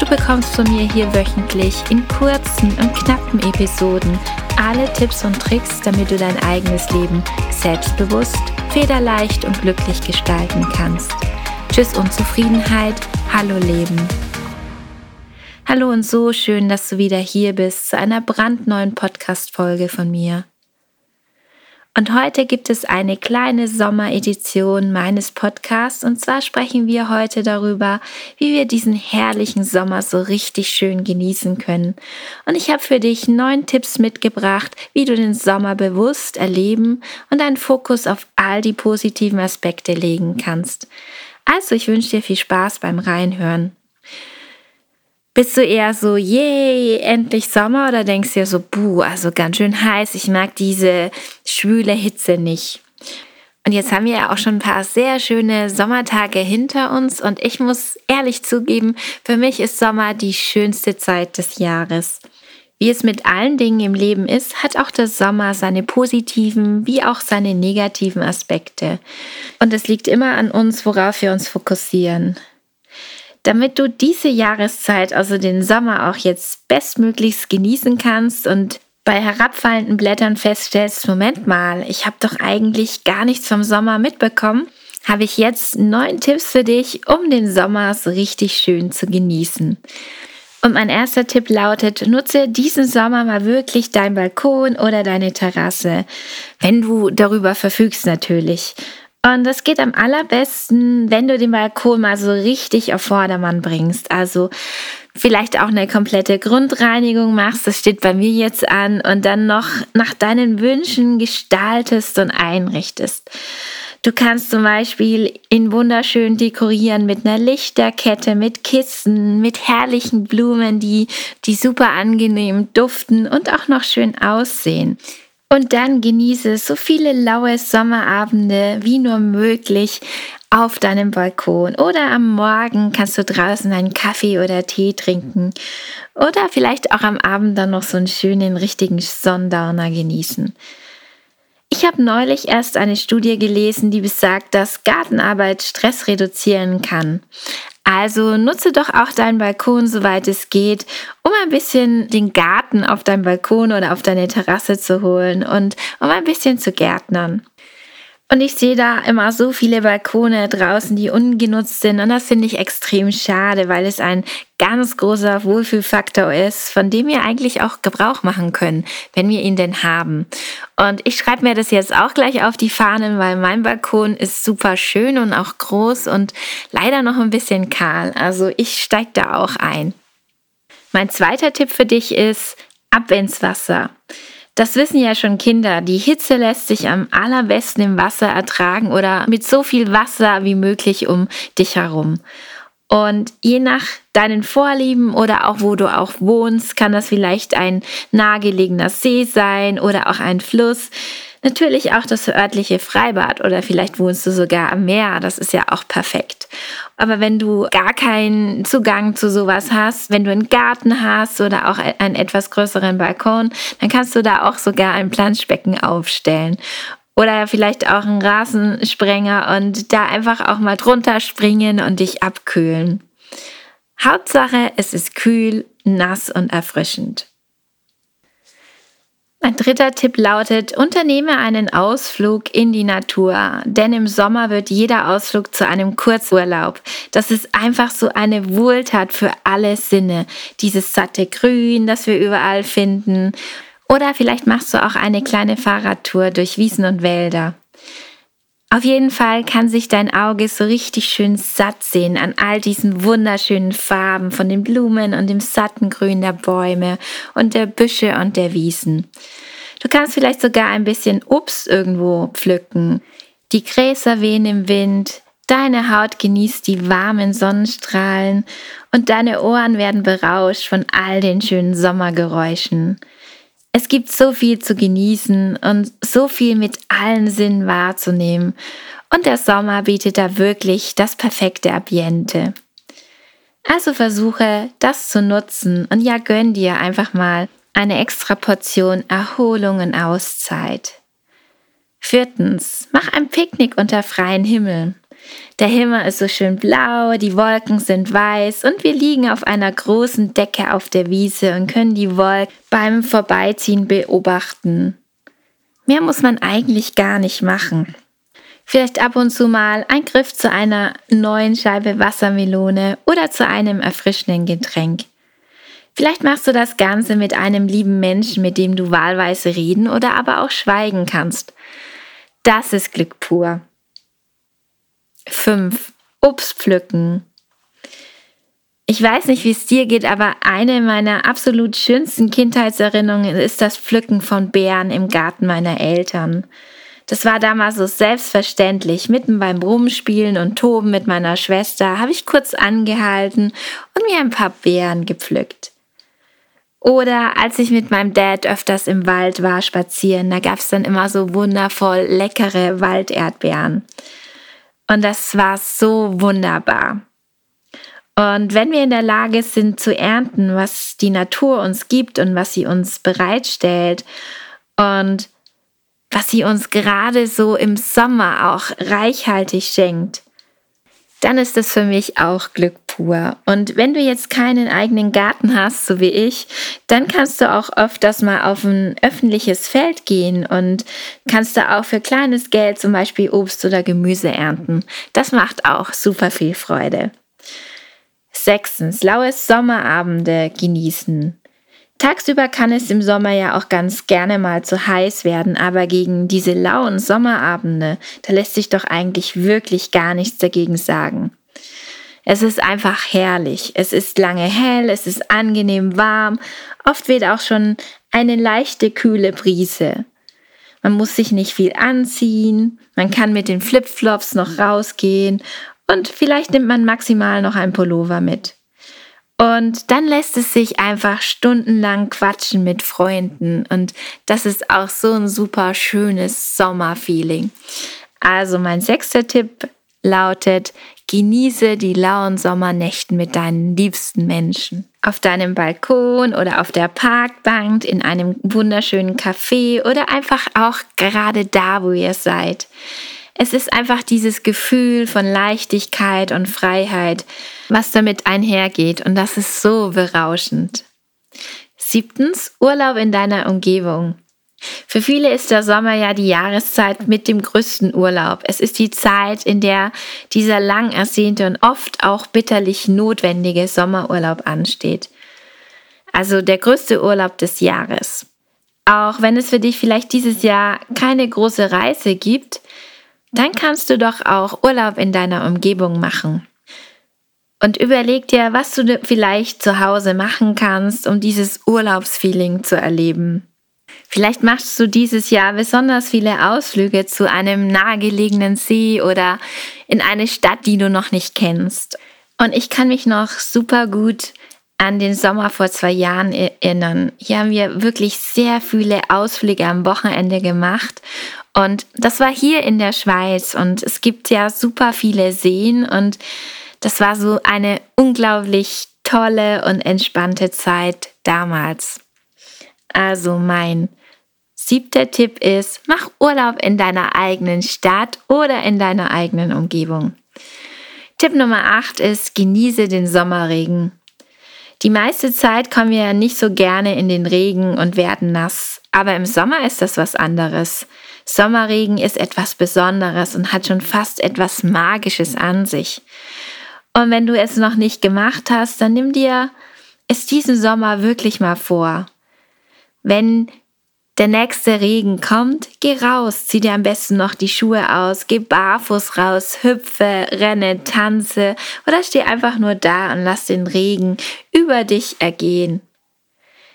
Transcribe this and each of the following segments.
Du bekommst von mir hier wöchentlich in kurzen und knappen Episoden alle Tipps und Tricks, damit du dein eigenes Leben selbstbewusst, federleicht und glücklich gestalten kannst. Tschüss Unzufriedenheit, hallo Leben. Hallo und so schön, dass du wieder hier bist zu einer brandneuen Podcast-Folge von mir. Und heute gibt es eine kleine Sommeredition meines Podcasts. Und zwar sprechen wir heute darüber, wie wir diesen herrlichen Sommer so richtig schön genießen können. Und ich habe für dich neun Tipps mitgebracht, wie du den Sommer bewusst erleben und einen Fokus auf all die positiven Aspekte legen kannst. Also ich wünsche dir viel Spaß beim Reinhören. Bist du eher so, yay, endlich Sommer oder denkst du dir so, buh, also ganz schön heiß, ich mag diese schwüle Hitze nicht. Und jetzt haben wir ja auch schon ein paar sehr schöne Sommertage hinter uns und ich muss ehrlich zugeben, für mich ist Sommer die schönste Zeit des Jahres. Wie es mit allen Dingen im Leben ist, hat auch der Sommer seine positiven wie auch seine negativen Aspekte. Und es liegt immer an uns, worauf wir uns fokussieren. Damit du diese Jahreszeit, also den Sommer auch jetzt bestmöglichst genießen kannst und bei herabfallenden Blättern feststellst, Moment mal, ich habe doch eigentlich gar nichts vom Sommer mitbekommen, habe ich jetzt neun Tipps für dich, um den Sommer so richtig schön zu genießen. Und mein erster Tipp lautet, nutze diesen Sommer mal wirklich dein Balkon oder deine Terrasse, wenn du darüber verfügst natürlich. Und das geht am allerbesten, wenn du den Balkon mal so richtig auf Vordermann bringst. Also vielleicht auch eine komplette Grundreinigung machst, das steht bei mir jetzt an, und dann noch nach deinen Wünschen gestaltest und einrichtest. Du kannst zum Beispiel in wunderschön dekorieren mit einer Lichterkette, mit Kissen, mit herrlichen Blumen, die, die super angenehm duften und auch noch schön aussehen. Und dann genieße so viele laue Sommerabende wie nur möglich auf deinem Balkon oder am Morgen kannst du draußen einen Kaffee oder Tee trinken oder vielleicht auch am Abend dann noch so einen schönen richtigen Sundowner genießen. Ich habe neulich erst eine Studie gelesen, die besagt, dass Gartenarbeit Stress reduzieren kann. Also nutze doch auch deinen Balkon, soweit es geht, um ein bisschen den Garten auf deinem Balkon oder auf deine Terrasse zu holen und um ein bisschen zu gärtnern. Und ich sehe da immer so viele Balkone draußen, die ungenutzt sind. Und das finde ich extrem schade, weil es ein ganz großer Wohlfühlfaktor ist, von dem wir eigentlich auch Gebrauch machen können, wenn wir ihn denn haben. Und ich schreibe mir das jetzt auch gleich auf die Fahnen, weil mein Balkon ist super schön und auch groß und leider noch ein bisschen kahl. Also ich steige da auch ein. Mein zweiter Tipp für dich ist, ab ins Wasser. Das wissen ja schon Kinder. Die Hitze lässt sich am allerbesten im Wasser ertragen oder mit so viel Wasser wie möglich um dich herum. Und je nach deinen Vorlieben oder auch wo du auch wohnst, kann das vielleicht ein nahegelegener See sein oder auch ein Fluss. Natürlich auch das örtliche Freibad oder vielleicht wohnst du sogar am Meer. Das ist ja auch perfekt. Aber wenn du gar keinen Zugang zu sowas hast, wenn du einen Garten hast oder auch einen etwas größeren Balkon, dann kannst du da auch sogar ein Planschbecken aufstellen. Oder vielleicht auch einen Rasensprenger und da einfach auch mal drunter springen und dich abkühlen. Hauptsache, es ist kühl, nass und erfrischend. Mein dritter Tipp lautet, unternehme einen Ausflug in die Natur, denn im Sommer wird jeder Ausflug zu einem Kurzurlaub. Das ist einfach so eine Wohltat für alle Sinne. Dieses satte Grün, das wir überall finden. Oder vielleicht machst du auch eine kleine Fahrradtour durch Wiesen und Wälder. Auf jeden Fall kann sich dein Auge so richtig schön satt sehen an all diesen wunderschönen Farben von den Blumen und dem satten Grün der Bäume und der Büsche und der Wiesen. Du kannst vielleicht sogar ein bisschen Obst irgendwo pflücken. Die Gräser wehen im Wind, deine Haut genießt die warmen Sonnenstrahlen und deine Ohren werden berauscht von all den schönen Sommergeräuschen. Es gibt so viel zu genießen und so viel mit allen Sinnen wahrzunehmen. Und der Sommer bietet da wirklich das perfekte Ambiente. Also versuche das zu nutzen und ja, gönn dir einfach mal eine extra Portion Erholung und Auszeit. Viertens, mach ein Picknick unter freiem Himmel. Der Himmel ist so schön blau, die Wolken sind weiß und wir liegen auf einer großen Decke auf der Wiese und können die Wolken beim Vorbeiziehen beobachten. Mehr muss man eigentlich gar nicht machen. Vielleicht ab und zu mal ein Griff zu einer neuen Scheibe Wassermelone oder zu einem erfrischenden Getränk. Vielleicht machst du das Ganze mit einem lieben Menschen, mit dem du wahlweise reden oder aber auch schweigen kannst. Das ist Glück pur. 5. Obst pflücken. Ich weiß nicht, wie es dir geht, aber eine meiner absolut schönsten Kindheitserinnerungen ist das Pflücken von Beeren im Garten meiner Eltern. Das war damals so selbstverständlich. Mitten beim Rumspielen und Toben mit meiner Schwester habe ich kurz angehalten und mir ein paar Beeren gepflückt. Oder als ich mit meinem Dad öfters im Wald war spazieren, da gab es dann immer so wundervoll leckere Walderdbeeren. Und das war so wunderbar. Und wenn wir in der Lage sind zu ernten, was die Natur uns gibt und was sie uns bereitstellt und was sie uns gerade so im Sommer auch reichhaltig schenkt, dann ist es für mich auch Glück pur. Und wenn du jetzt keinen eigenen Garten hast, so wie ich, dann kannst du auch öfters mal auf ein öffentliches Feld gehen und kannst da auch für kleines Geld zum Beispiel Obst oder Gemüse ernten. Das macht auch super viel Freude. Sechstens, laue Sommerabende genießen. Tagsüber kann es im Sommer ja auch ganz gerne mal zu heiß werden, aber gegen diese lauen Sommerabende, da lässt sich doch eigentlich wirklich gar nichts dagegen sagen. Es ist einfach herrlich. Es ist lange hell, es ist angenehm warm, oft weht auch schon eine leichte kühle Brise. Man muss sich nicht viel anziehen, man kann mit den Flipflops noch rausgehen und vielleicht nimmt man maximal noch ein Pullover mit. Und dann lässt es sich einfach stundenlang quatschen mit Freunden. Und das ist auch so ein super schönes Sommerfeeling. Also mein sechster Tipp lautet, genieße die lauen Sommernächten mit deinen liebsten Menschen. Auf deinem Balkon oder auf der Parkbank, in einem wunderschönen Café oder einfach auch gerade da, wo ihr seid. Es ist einfach dieses Gefühl von Leichtigkeit und Freiheit, was damit einhergeht und das ist so berauschend. Siebtens, Urlaub in deiner Umgebung. Für viele ist der Sommer ja die Jahreszeit mit dem größten Urlaub. Es ist die Zeit, in der dieser lang ersehnte und oft auch bitterlich notwendige Sommerurlaub ansteht. Also der größte Urlaub des Jahres. Auch wenn es für dich vielleicht dieses Jahr keine große Reise gibt, dann kannst du doch auch Urlaub in deiner Umgebung machen. Und überleg dir, was du vielleicht zu Hause machen kannst, um dieses Urlaubsfeeling zu erleben. Vielleicht machst du dieses Jahr besonders viele Ausflüge zu einem nahegelegenen See oder in eine Stadt, die du noch nicht kennst. Und ich kann mich noch super gut an den Sommer vor zwei Jahren erinnern. Hier haben wir wirklich sehr viele Ausflüge am Wochenende gemacht und das war hier in der Schweiz und es gibt ja super viele Seen und das war so eine unglaublich tolle und entspannte Zeit damals. Also mein siebter Tipp ist, mach Urlaub in deiner eigenen Stadt oder in deiner eigenen Umgebung. Tipp Nummer acht ist, genieße den Sommerregen. Die meiste Zeit kommen wir nicht so gerne in den Regen und werden nass, aber im Sommer ist das was anderes. Sommerregen ist etwas Besonderes und hat schon fast etwas Magisches an sich. Und wenn du es noch nicht gemacht hast, dann nimm dir es diesen Sommer wirklich mal vor. Wenn der nächste Regen kommt, geh raus, zieh dir am besten noch die Schuhe aus, geh barfuß raus, hüpfe, renne, tanze oder steh einfach nur da und lass den Regen über dich ergehen.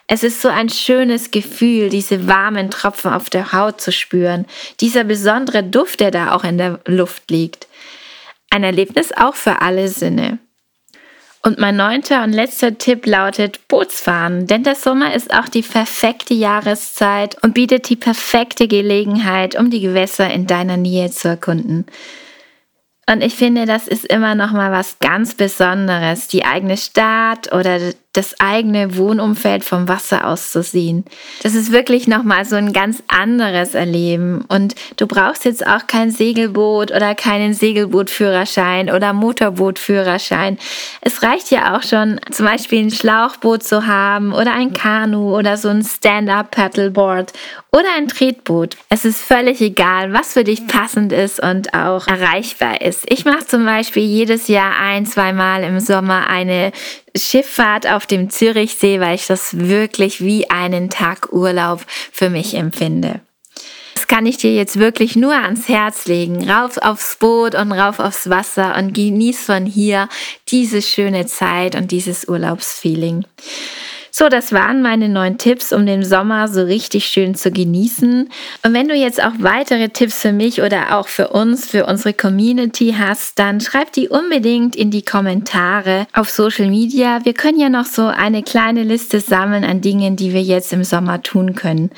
Es ist so ein schönes Gefühl, diese warmen Tropfen auf der Haut zu spüren, dieser besondere Duft, der da auch in der Luft liegt. Ein Erlebnis auch für alle Sinne. Und mein neunter und letzter Tipp lautet Bootsfahren, denn der Sommer ist auch die perfekte Jahreszeit und bietet die perfekte Gelegenheit, um die Gewässer in deiner Nähe zu erkunden. Und ich finde, das ist immer noch mal was ganz Besonderes, die eigene Stadt oder das eigene Wohnumfeld vom Wasser aus zu sehen. Das ist wirklich nochmal so ein ganz anderes Erleben. Und du brauchst jetzt auch kein Segelboot oder keinen Segelbootführerschein oder Motorbootführerschein. Es reicht ja auch schon, zum Beispiel ein Schlauchboot zu haben oder ein Kanu oder so ein Stand-up-Paddleboard oder ein Tretboot. Es ist völlig egal, was für dich passend ist und auch erreichbar ist. Ich mache zum Beispiel jedes Jahr ein, zweimal im Sommer eine Schifffahrt auf dem Zürichsee, weil ich das wirklich wie einen Tag Urlaub für mich empfinde. Das kann ich dir jetzt wirklich nur ans Herz legen. Rauf aufs Boot und rauf aufs Wasser und genieß von hier diese schöne Zeit und dieses Urlaubsfeeling. So, das waren meine neun Tipps, um den Sommer so richtig schön zu genießen. Und wenn du jetzt auch weitere Tipps für mich oder auch für uns, für unsere Community hast, dann schreib die unbedingt in die Kommentare auf Social Media. Wir können ja noch so eine kleine Liste sammeln an Dingen, die wir jetzt im Sommer tun können,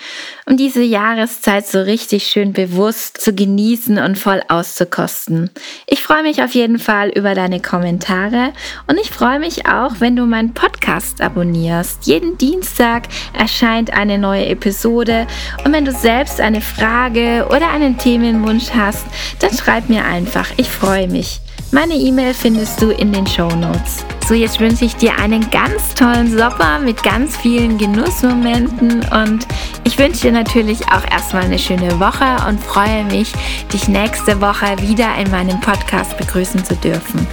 um diese Jahreszeit so richtig schön bewusst zu genießen und voll auszukosten. Ich freue mich auf jeden Fall über deine Kommentare und ich freue mich auch, wenn du meinen Podcast abonnierst. Jeden Dienstag erscheint eine neue Episode und wenn du selbst eine Frage oder einen Themenwunsch hast, dann schreib mir einfach. Ich freue mich. Meine E-Mail findest du in den Show Notes. So, jetzt wünsche ich dir einen ganz tollen Sommer mit ganz vielen Genussmomenten und ich wünsche dir natürlich auch erstmal eine schöne Woche und freue mich, dich nächste Woche wieder in meinem Podcast begrüßen zu dürfen.